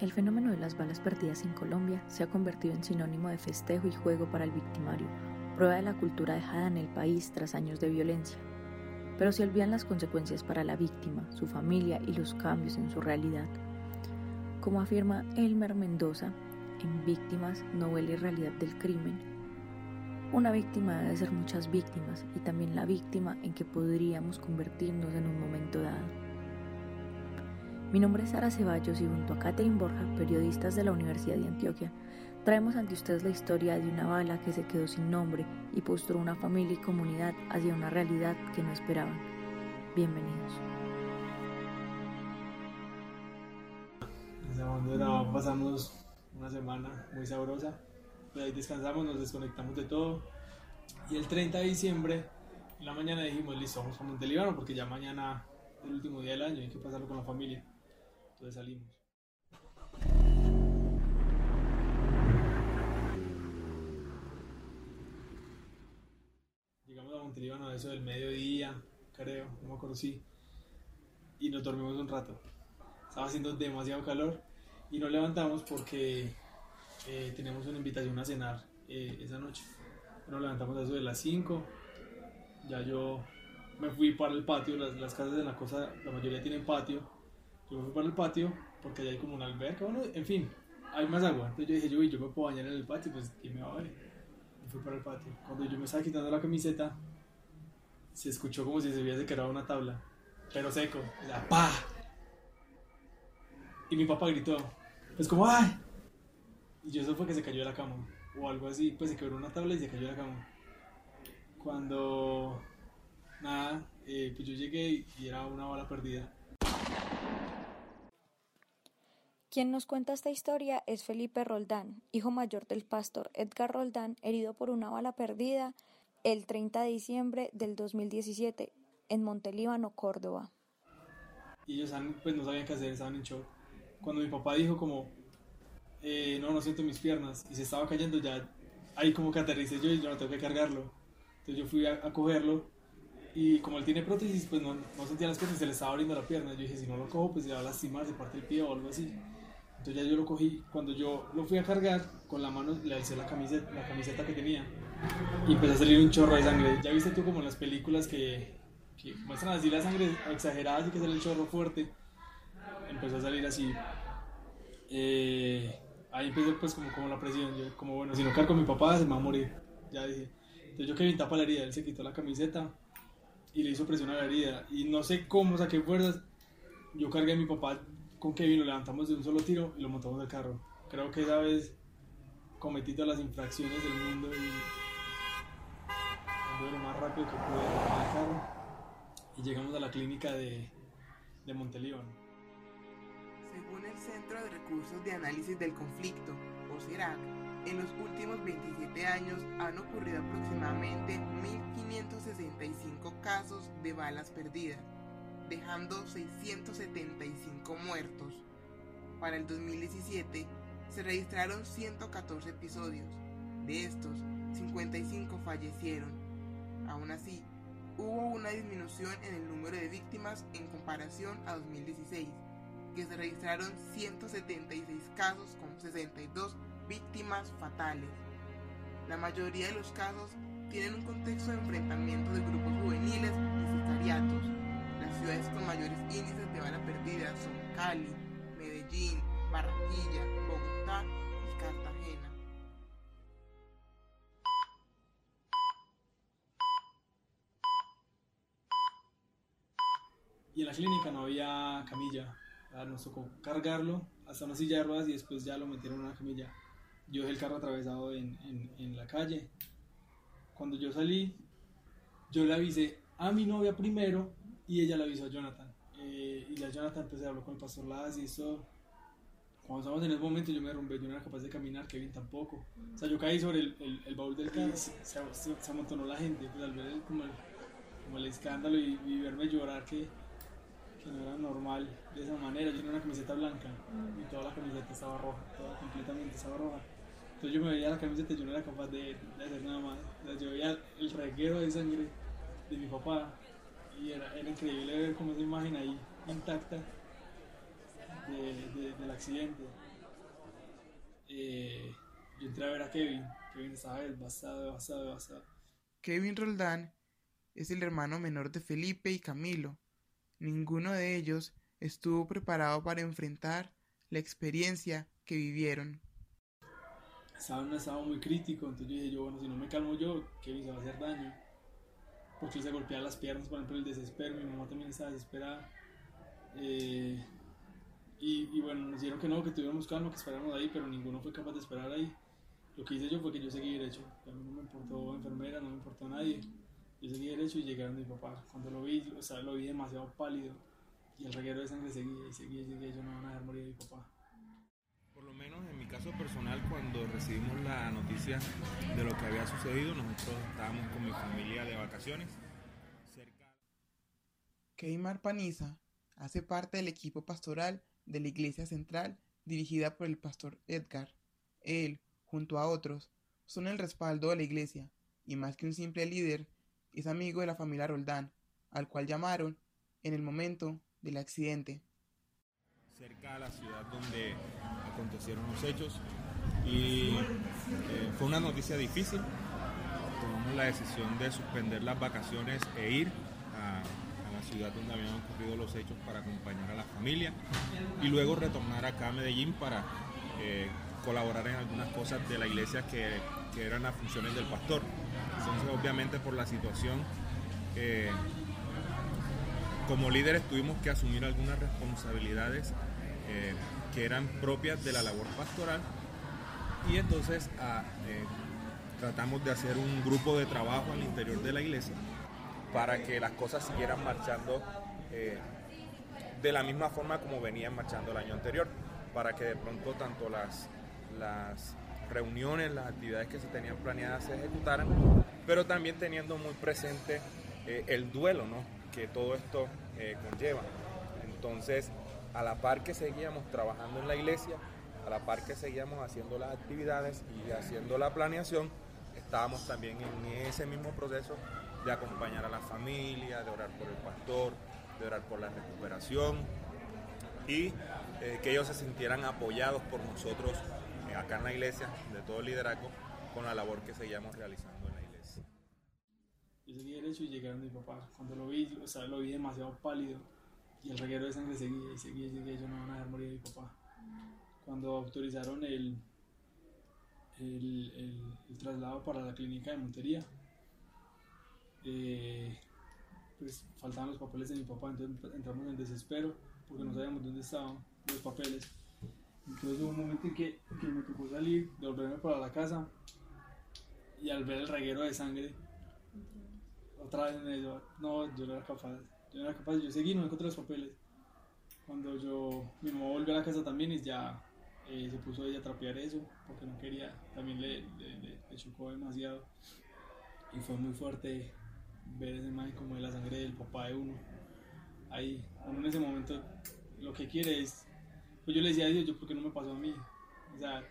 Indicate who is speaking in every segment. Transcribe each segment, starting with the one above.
Speaker 1: El fenómeno de las balas perdidas en Colombia se ha convertido en sinónimo de festejo y juego para el victimario, prueba de la cultura dejada en el país tras años de violencia. Pero se olvidan las consecuencias para la víctima, su familia y los cambios en su realidad. Como afirma Elmer Mendoza, en Víctimas, novela y realidad del crimen, una víctima debe ser muchas víctimas y también la víctima en que podríamos convertirnos en un momento dado. Mi nombre es Sara Ceballos y junto a Catherine Borja, periodistas de la Universidad de Antioquia, traemos ante ustedes la historia de una bala que se quedó sin nombre y postró una familia y comunidad hacia una realidad que no esperaban. Bienvenidos.
Speaker 2: pasamos una semana muy sabrosa, pues ahí descansamos, nos desconectamos de todo y el 30 de diciembre en la mañana dijimos listo, vamos a Montelíbano porque ya mañana es el último día del año hay que pasarlo con la familia. Entonces salimos. Llegamos a Montelíbano eso del mediodía, creo, no me acuerdo si. Y nos dormimos un rato. Estaba haciendo demasiado calor y nos levantamos porque eh, tenemos una invitación a cenar eh, esa noche. Nos levantamos a eso de las 5. Ya yo me fui para el patio, las, las casas de la cosa, la mayoría tienen patio yo me fui para el patio porque allá hay como una alberca, bueno, en fin, hay más agua. Entonces yo dije, yo, yo me puedo bañar en el patio, pues ¿quién me va a ver? Me fui para el patio. Cuando yo me estaba quitando la camiseta, se escuchó como si se hubiese quedado una tabla, pero seco, sea, ¡pa! Y mi papá gritó, pues como ¡ay! Y yo eso fue que se cayó de la cama, o algo así, pues se quebró una tabla y se cayó de la cama. Cuando, nada, eh, pues yo llegué y era una bala perdida.
Speaker 1: Quien nos cuenta esta historia es Felipe Roldán, hijo mayor del pastor Edgar Roldán, herido por una bala perdida el 30 de diciembre del 2017 en Montelíbano, Córdoba.
Speaker 2: Y ellos pues, no sabían qué hacer, estaban en shock. Cuando mi papá dijo como, eh, no, no siento mis piernas, y se estaba cayendo ya, ahí como que aterricé yo y yo no tengo que cargarlo. Entonces yo fui a, a cogerlo y como él tiene prótesis, pues no, no sentía las cosas se le estaba abriendo la pierna. Yo dije, si no lo cojo, pues se va a lastimar, se parte el pie o algo así. Entonces ya yo lo cogí, cuando yo lo fui a cargar, con la mano le alcé la camiseta, la camiseta que tenía y empezó a salir un chorro de sangre. Ya viste tú como en las películas que, que muestran así la sangre exagerada, así que sale el chorro fuerte. Empezó a salir así. Eh, ahí empezó pues como, como la presión, yo como bueno, si no cargo a mi papá se me va a morir. Ya dije. Entonces yo que tapa la herida, él se quitó la camiseta y le hizo presión a la herida. Y no sé cómo saqué fuerzas. Yo cargué a mi papá con Kevin lo levantamos de un solo tiro y lo montamos del carro. Creo que esa vez cometí todas las infracciones del mundo y lo más rápido que pude carro y llegamos a la clínica de, de.
Speaker 3: Según el Centro de Recursos de Análisis del Conflicto, o CERAC, en los últimos 27 años han ocurrido aproximadamente 1.565 casos de balas perdidas dejando 675 muertos. Para el 2017 se registraron 114 episodios, de estos 55 fallecieron. Aún así, hubo una disminución en el número de víctimas en comparación a 2016, que se registraron 176 casos con 62 víctimas fatales. La mayoría de los casos tienen un contexto de enfrentamiento de grupos juveniles y sicariatos, ciudades con mayores índices de bala perdida son Cali, Medellín, Barranquilla, Bogotá y Cartagena.
Speaker 2: Y en la clínica no había camilla. Nos tocó cargarlo hasta una silla y después ya lo metieron en una camilla. Yo dejé el carro atravesado en, en, en la calle. Cuando yo salí, yo le avisé a mi novia primero y ella le avisó a Jonathan. Eh, y la Jonathan pues habló con el pastor Ladas y eso. Cuando estábamos en ese momento yo me rompí, yo no era capaz de caminar, Kevin tampoco. O sea, yo caí sobre el, el, baúl del carro, se, se, amontonó la gente, pues al ver el, como, el, como el escándalo y, verme llorar que, que, no era normal de esa manera. Yo tenía una camiseta blanca y toda la camiseta estaba roja, toda completamente estaba roja. Entonces yo me veía la camiseta y yo no era capaz de, de hacer nada más. O sea, yo veía el reguero de sangre de mi papá y era, era, increíble ver como esa imagen ahí intacta de, del accidente. eh, yo entré a ver a Kevin. Kevin estaba devastado, devastado, devastado.
Speaker 3: Kevin Roldán es el hermano menor de Felipe y Camilo. Ninguno de ellos estuvo preparado para enfrentar la experiencia que vivieron.
Speaker 2: Estaba en un estado muy crítico, entonces yo dije yo, bueno, si no me calmo yo, Kevin se va a hacer daño. Porque se golpeaba las piernas, por ejemplo, el desespero, mi mamá también estaba desesperada. Eh, y, y, bueno, nos dijeron que no, que tuviéramos calma, que esperáramos ahí, pero ninguno fue capaz de esperar ahí. Lo que hice yo fue que yo seguí derecho. A mí no me importó enfermera, no me importó nadie. Yo seguí derecho y llegaron mi papá. Cuando lo vi, o sea, lo vi demasiado pálido. Y el reguero de sangre seguía y seguía y seguía. Yo no van a dejar morir a mi papá.
Speaker 4: Menos en mi caso personal, cuando recibimos la noticia de lo que había sucedido, nosotros estábamos con mi familia de vacaciones. Cerca...
Speaker 3: Keimar Paniza hace parte del equipo pastoral de la Iglesia Central dirigida por el pastor Edgar. Él, junto a otros, son el respaldo de la iglesia, y más que un simple líder, es amigo de la familia Roldán, al cual llamaron en el momento del accidente.
Speaker 4: Cerca de la ciudad donde acontecieron los hechos, y eh, fue una noticia difícil. Tomamos la decisión de suspender las vacaciones e ir a, ciudad donde habían ocurrido los hechos para acompañar a la familia y luego retornar acá a Medellín para eh, colaborar en algunas cosas de la iglesia que, que, eran las funciones del pastor. Entonces obviamente por la situación eh, como líderes tuvimos que asumir algunas responsabilidades eh, que eran propias de la labor pastoral y entonces ah, tratamos de hacer un grupo de trabajo al interior de la iglesia para que las cosas siguieran marchando eh, de la misma forma como venían marchando el año anterior, para que de pronto tanto las, las reuniones, las actividades que se tenían planeadas se ejecutaran, pero también teniendo muy presente eh, el duelo ¿no? que todo esto eh, conlleva. Entonces, a la par que seguíamos trabajando en la iglesia, a la par que seguíamos haciendo las actividades y haciendo la planeación, estábamos también en ese mismo proceso de acompañar a la familia, de orar por el pastor, de orar por la recuperación y eh, que ellos se sintieran apoyados por nosotros eh, acá en la iglesia, de todo el liderazgo, con la labor que seguíamos realizando en la iglesia.
Speaker 2: Yo seguí derecho y llegaron mi papá. Cuando lo vi, o sea, lo vi demasiado pálido y el reguero de sangre seguía y seguía y seguía. Yo no van a dejar morir a mi papá. Cuando autorizaron el, el, el, traslado para la clínica de Montería, eh, pues faltaban los papeles de mi papá, entonces entramos en desespero porque no sabíamos dónde estaban los papeles. Entonces hubo un momento en que, me tocó salir, volverme para la casa y al ver el reguero de sangre, otra vez me dijo, no, yo no era capaz, yo no era capaz, yo seguí, no encontré los papeles. Cuando yo, mi mamá volvió a la casa también y ya eh, se puso ella a trapear eso, porque no quería, también le, le, chocó demasiado y fue muy fuerte ver esa imagen como de la sangre del papá de uno. Ahí, uno en ese momento lo que quiere es, pues yo le decía a Dios, yo por qué no me pasó a mí. O sea,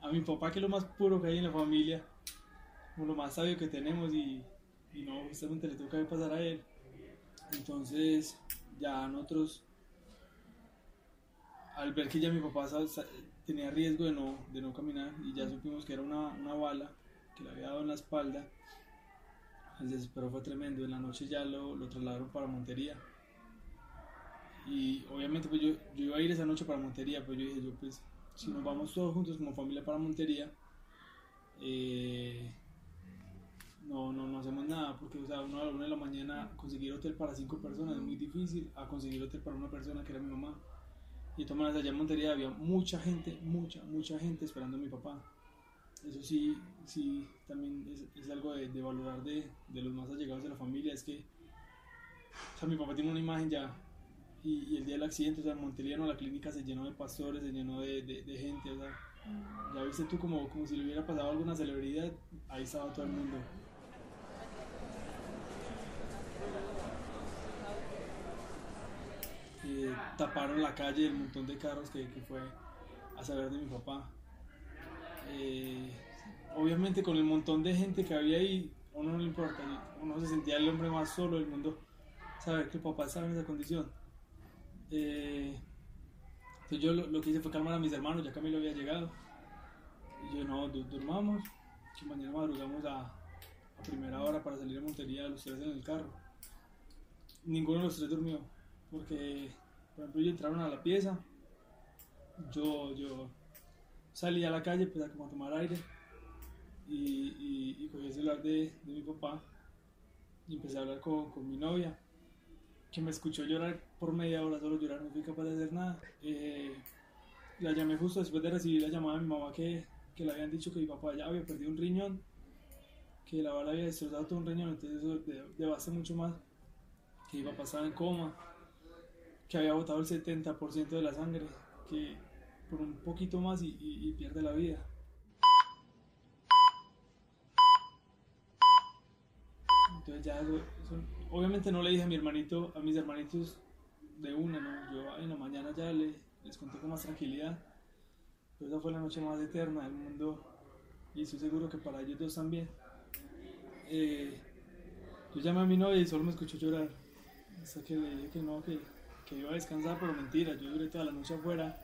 Speaker 2: a mi papá que es lo más puro que hay en la familia, como lo más sabio que tenemos y, y no, justamente le toca pasar a él. Entonces, ya nosotros, al ver que ya mi papá tenía riesgo de no, de no caminar y ya supimos que era una, una bala que le había dado en la espalda, el desespero fue tremendo. En la noche ya lo, lo trasladaron para Montería. Y obviamente pues yo, yo, iba a ir esa noche para Montería, pero yo dije, yo pues, si nos vamos todos juntos como familia para Montería, eh, no, no, no hacemos nada, porque o sea, uno a la una de la mañana conseguir hotel para cinco personas es muy difícil, a conseguir hotel para una persona que era mi mamá. Y de todas maneras allá en Montería había mucha gente, mucha, mucha gente esperando a mi papá eso sí, sí, también es, es algo de, de valorar de, de, los más allegados de la familia, es que, o sea, mi papá tiene una imagen ya, y, y el día del accidente, o sea, en Monteliano la clínica se llenó de pastores, se llenó de, de gente, o sea, ya viste tú como, como si le hubiera pasado alguna celebridad, ahí estaba todo el mundo. Eh, taparon la calle, el montón de carros que, fue a saber de mi papá. Eh, obviamente con el montón de gente que había ahí, a uno no le importa, uno se sentía el hombre más solo del mundo, saber que el papá estaba en esa condición. Eh, entonces yo lo, que hice fue calmar a mis hermanos, ya Camilo había llegado, Y yo, no, durmamos, que mañana madrugamos a, a primera hora para salir a Montería los tres en el carro. Ninguno de los tres durmió, porque, por ejemplo, ellos entraron a la pieza, yo, yo salí a la calle pues, a, como tomar aire y, y, cogí el celular de, de, mi papá y empecé a hablar con, con, mi novia, que me escuchó llorar por media hora, solo llorar, no fui capaz de hacer nada. Eh, la llamé justo después de recibir la llamada de mi mamá que, que le habían dicho que mi papá ya había perdido un riñón, que la bala había destrozado todo un riñón, entonces eso devasta mucho más, que mi papá estaba en coma, que había botado el 70% de la sangre, que por un poquito más y, pierde la vida. Entonces ya obviamente no le dije a mi hermanito, a mis hermanitos de una, ¿no? Yo en la mañana ya le, les conté con más tranquilidad. Pero esa fue la noche más eterna del mundo y estoy seguro que para ellos dos también. Eh, yo llamé a mi novia y solo me escuchó llorar. Hasta que le dije que no, que, que iba a descansar, pero mentira, yo duré toda la noche afuera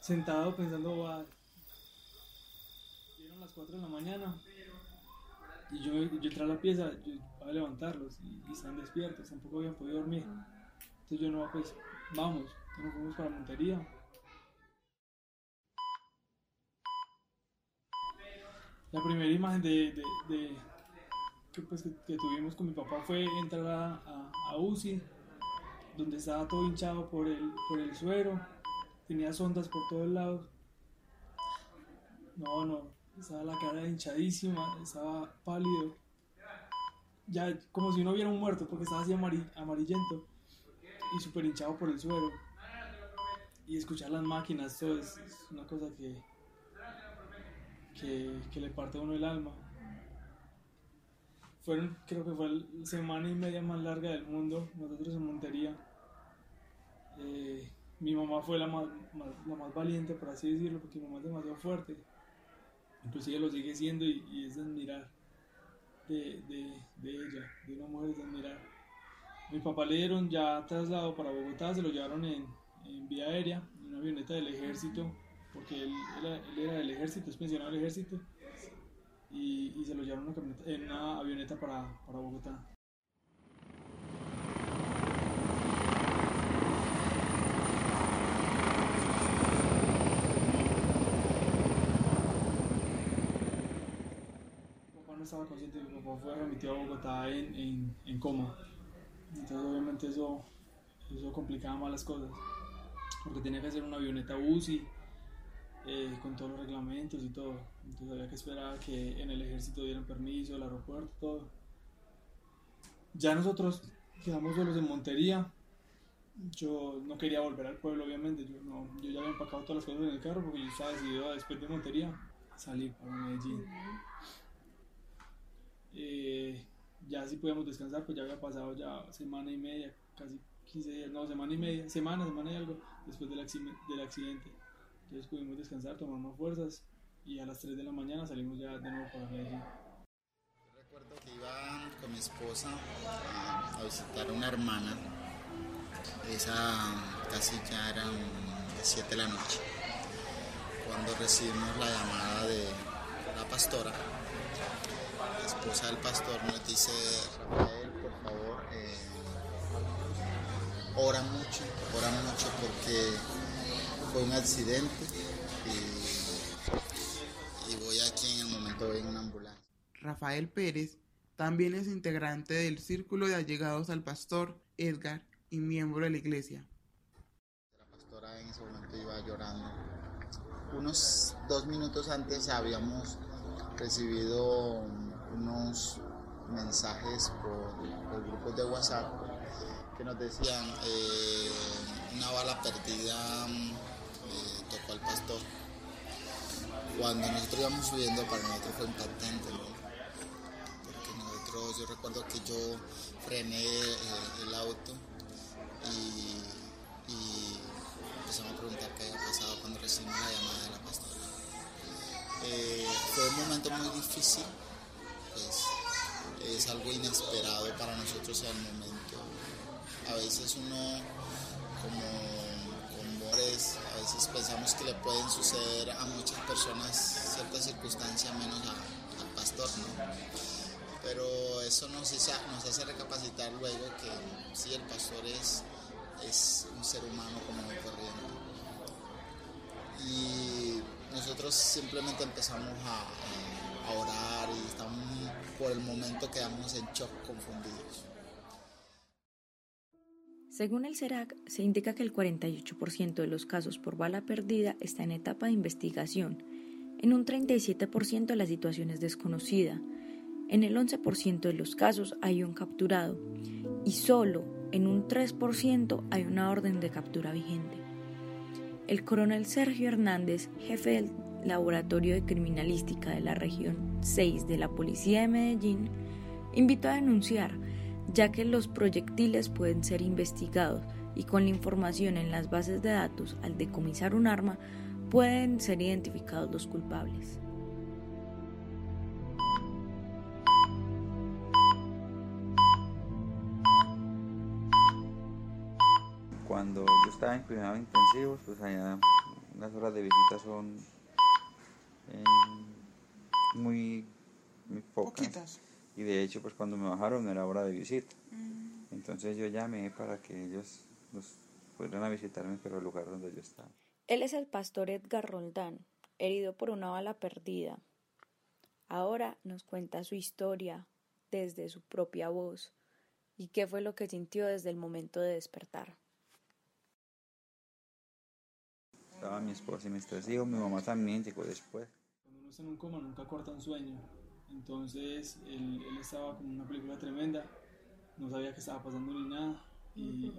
Speaker 2: sentado pensando, va. Dieron las 4 de la mañana y yo, yo entré a la pieza yo, a levantarlos y, están despiertos, tampoco habían podido dormir. Entonces yo no, pues vamos, nos fuimos para Montería. La primera imagen de, que, pues, que, tuvimos con mi papá fue entrar a, UCI, donde estaba todo hinchado por el, por el suero tenía ondas por todos lados. No, no, estaba la cara hinchadísima, estaba pálido. Ya como si no hubiera un muerto porque estaba así amarillento y súper hinchado por el suelo. Y escuchar las máquinas, todo es, una cosa que, que, le parte a uno el alma. Fueron, creo que fue la semana y media más larga del mundo, nosotros en Montería. Eh, mi mamá fue la más, la más valiente, por así decirlo, porque mi mamá es demasiado fuerte. Inclusive lo sigue siendo y, es de admirar de, de, de, ella, de una mujer es de admirar. Mi papá le dieron ya traslado para Bogotá, se lo llevaron en, en vía aérea, en una avioneta del ejército, porque él, él era del ejército, es pensionado del ejército, y, y se lo llevaron en una, avioneta para, para Bogotá. estaba consciente, mi papá fue remitido a Bogotá en, en, coma. Entonces obviamente eso, eso complicaba más las cosas, porque tenía que hacer una avioneta UCI eh, con todos los reglamentos y todo. Entonces había que esperar que en el ejército dieran permiso, el aeropuerto, todo. Ya nosotros quedamos solos en Montería. Yo no quería volver al pueblo, obviamente. Yo, no, yo ya había empacado todas las cosas en el carro porque yo estaba decidido después de Montería salir para Medellín. Eh, ya si podíamos descansar, pues ya había pasado ya semana y media, casi 15 días, no, semana y media, semana, semana y algo después del accidente. Entonces pudimos descansar, tomarnos fuerzas y a las 3 de la mañana salimos ya de nuevo para Medellín.
Speaker 5: Recuerdo que iba con mi esposa a, visitar a una hermana. Esa casi ya eran las 7 de la noche. Cuando recibimos la llamada de la pastora esposa del pastor nos dice, Rafael, por favor, eh, ora mucho, ora mucho porque fue un accidente y, voy aquí en el momento en una ambulancia.
Speaker 3: Rafael Pérez también es integrante del círculo de allegados al pastor Edgar y miembro de la iglesia.
Speaker 5: La pastora en ese momento iba llorando. Unos dos minutos antes habíamos recibido unos mensajes por los grupos de WhatsApp que nos decían eh, una bala perdida pastor. Cuando nosotros íbamos subiendo para nosotros fue impactante, porque nosotros, yo recuerdo que yo frené eh, el auto y, empezamos a preguntar qué había pasado cuando recibimos la llamada de la pastora. fue un momento muy difícil pues es algo inesperado para nosotros al momento. A veces uno como a veces pensamos que le pueden suceder a muchas personas ciertas circunstancias menos al pastor, ¿no? pero eso nos, nos hace recapacitar luego que sí, el pastor es, es un ser humano como muy corriente. Y nosotros simplemente empezamos a, a orar y estamos por el momento quedamos en shock confundidos.
Speaker 1: Según el CERAC, se indica que el 48% de los casos por bala perdida está en etapa de investigación. En un 37% la situación es desconocida en el 11% de los casos hay un capturado y solo en un 3% hay una orden de captura vigente. El coronel Sergio Hernández, jefe del Laboratorio de Criminalística de la región 6 de la Policía de Medellín, invitó a denunciar, ya que los proyectiles pueden ser investigados y con la información en las bases de datos al decomisar un arma pueden ser identificados los culpables.
Speaker 6: Cuando yo estaba en cuidados intensivos, pues allá las horas de visita son eh, muy, pocas. Y de hecho, pues cuando me bajaron era hora de visita. Mm. Entonces yo llamé para que ellos los fueran a visitarme, pero el lugar donde yo estaba.
Speaker 1: Él es el pastor Edgar Roldán, herido por una bala perdida. Ahora nos cuenta su historia desde su propia voz y qué fue lo que sintió desde el momento de despertar.
Speaker 6: Estaba mi esposa y mis tres hijos, mi mamá también llegó después.
Speaker 2: Cuando uno está en un coma nunca corta un sueño. Entonces él, él estaba como una película tremenda, no sabía qué estaba pasando ni nada. Y,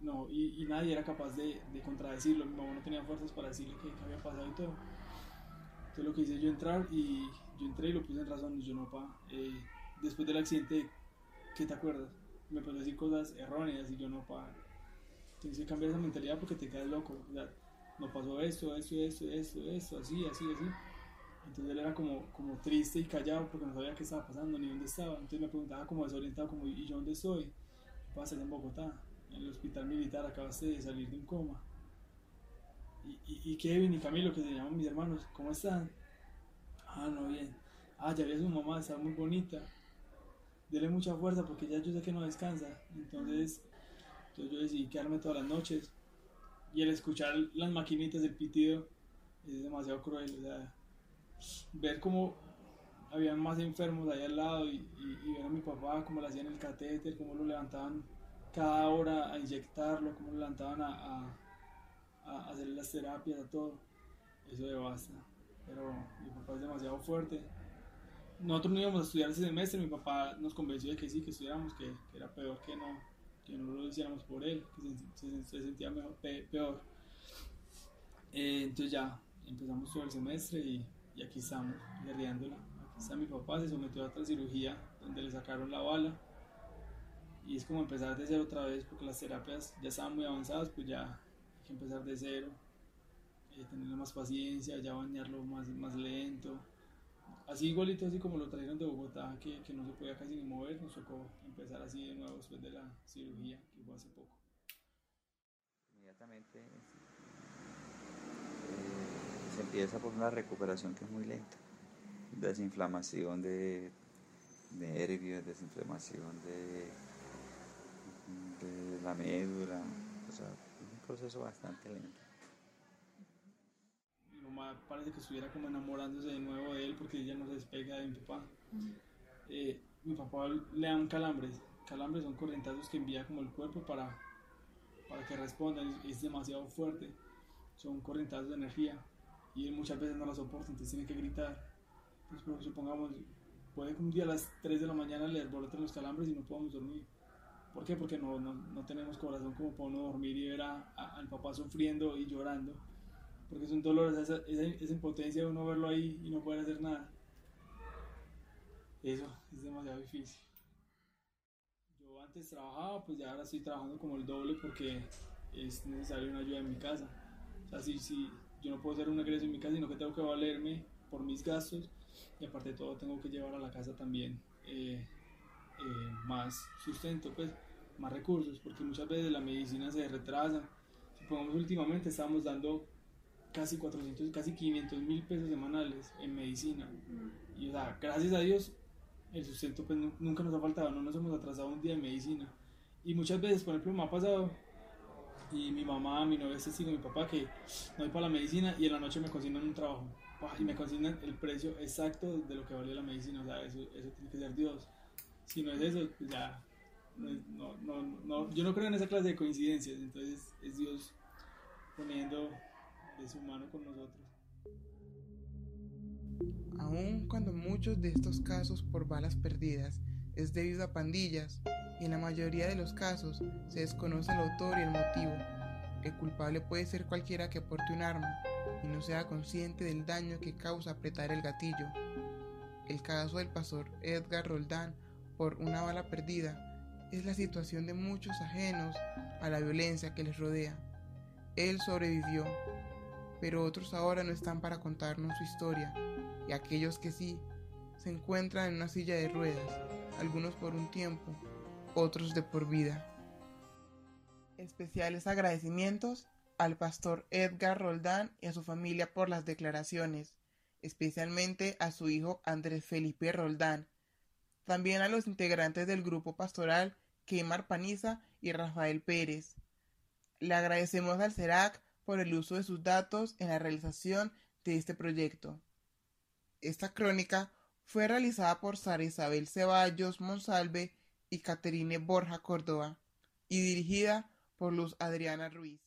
Speaker 2: no, y, nadie era capaz de, de, contradecirlo. Mi mamá no tenía fuerzas para decirle qué, había pasado y todo. Entonces lo que hice yo entrar y yo entré y lo puse en razón. Y yo no, pa, eh, después del accidente, ¿qué te acuerdas? Me empezó a decir cosas erróneas y yo no, pa, tienes que cambiar esa mentalidad porque te quedas loco. O sea, no pasó esto, esto, esto, esto, esto, así, así, así. Entonces él era como, como triste y callado porque no sabía qué estaba pasando ni dónde estaba. Entonces me preguntaba como desorientado, como, ¿y yo dónde estoy? ¿Qué en Bogotá? En el hospital militar, acabaste de salir de un coma. Y, Kevin y Camilo, que se llaman mis hermanos, ¿cómo están? Ah, no, bien. Ah, ya vi a su mamá, está muy bonita. Dele mucha fuerza porque ya yo sé que no descansa. Entonces, entonces yo decidí quedarme todas las noches y el escuchar las maquinitas del pitido es demasiado cruel. O sea, ver cómo habían más enfermos ahí al lado y, ver a mi papá cómo le hacían el catéter, cómo lo levantaban cada hora a inyectarlo, cómo lo levantaban a, a, hacer las terapias, a todo. Eso devasta. Pero mi papá es demasiado fuerte. Nosotros no íbamos a estudiar ese semestre, mi papá nos convenció de que sí, que estudiáramos, que era peor que no, que no lo hiciéramos por él, que se, sentía mejor, peor. Eh, entonces ya empezamos todo el semestre y, y aquí estamos, guerreándola. Aquí está mi papá, se sometió a otra cirugía donde le sacaron la bala. Y es como empezar de cero otra vez porque las terapias ya estaban muy avanzadas, pues ya hay que empezar de cero, eh, tener más paciencia, ya bañarlo más, más lento así igualito, así como lo trajeron de Bogotá, que, que, no se podía casi ni mover, nos tocó empezar así de nuevo después de la cirugía, que fue hace poco.
Speaker 6: Inmediatamente se empieza por una recuperación que es muy lenta, desinflamación de, nervios, desinflamación de, de la médula, o sea, es un proceso bastante lento
Speaker 2: parece que estuviera como enamorándose de nuevo de él porque ella no se despega de mi papá. Eh, mi papá le dan calambres. Calambres son corrientazos que envía como el cuerpo para, para que respondan. Es demasiado fuerte. Son corrientazos de energía. Y él muchas veces no la soporta, entonces tiene que gritar. Entonces, supongamos, puede que un día a las 3 de la mañana le alboroten los calambres y no podamos dormir. ¿Por qué? Porque no, no, no tenemos corazón como para uno dormir y ver a, al papá sufriendo y llorando porque es un dolor, esa, esa, impotencia de uno verlo ahí y no poder hacer nada. Eso es demasiado difícil. Yo antes trabajaba, pues ya ahora estoy trabajando como el doble porque es necesario una ayuda en mi casa. O sea, si, si yo no puedo hacer un egreso en mi casa, sino que tengo que valerme por mis gastos y aparte de todo tengo que llevar a la casa también eh, eh, más sustento, pues más recursos, porque muchas veces la medicina se retrasa. Supongamos últimamente estamos dando casi 400, casi 500 mil pesos semanales en medicina. Y o sea, gracias a Dios, el sustento pues nunca nos ha faltado, no nos hemos atrasado un día en medicina. Y muchas veces, por ejemplo, me ha pasado, y mi mamá, mi novia, este mi papá, que no voy para la medicina y en la noche me consignan un trabajo. Y me consignan el precio exacto de lo que vale la medicina. O sea, eso, eso tiene que ser Dios. Si no es eso, pues ya. No, no, no, yo no creo en esa clase de coincidencias. Entonces es Dios poniendo de su mano con nosotros.
Speaker 3: Aun cuando muchos de estos casos por balas perdidas es debido a pandillas, y en la mayoría de los casos se desconoce el autor y el motivo, el culpable puede ser cualquiera que porte un arma y no sea consciente del daño que causa apretar el gatillo. El caso del pastor Edgar Roldán por una bala perdida es la situación de muchos ajenos a la violencia que les rodea. Él sobrevivió, pero otros ahora no están para contarnos su historia, y aquellos que sí, se encuentran en una silla de ruedas, algunos por un tiempo, otros de por vida. Especiales agradecimientos al pastor Edgar Roldán y a su familia por las declaraciones, especialmente a su hijo Andrés Felipe Roldán, también a los integrantes del grupo pastoral Quemar Paniza y Rafael Pérez. Le agradecemos al CERAC por el uso de sus datos en la realización de este proyecto. Esta crónica fue realizada por Sara Isabel Ceballos Monsalve y Caterine Borja Córdoba y dirigida por Luz Adriana Ruiz.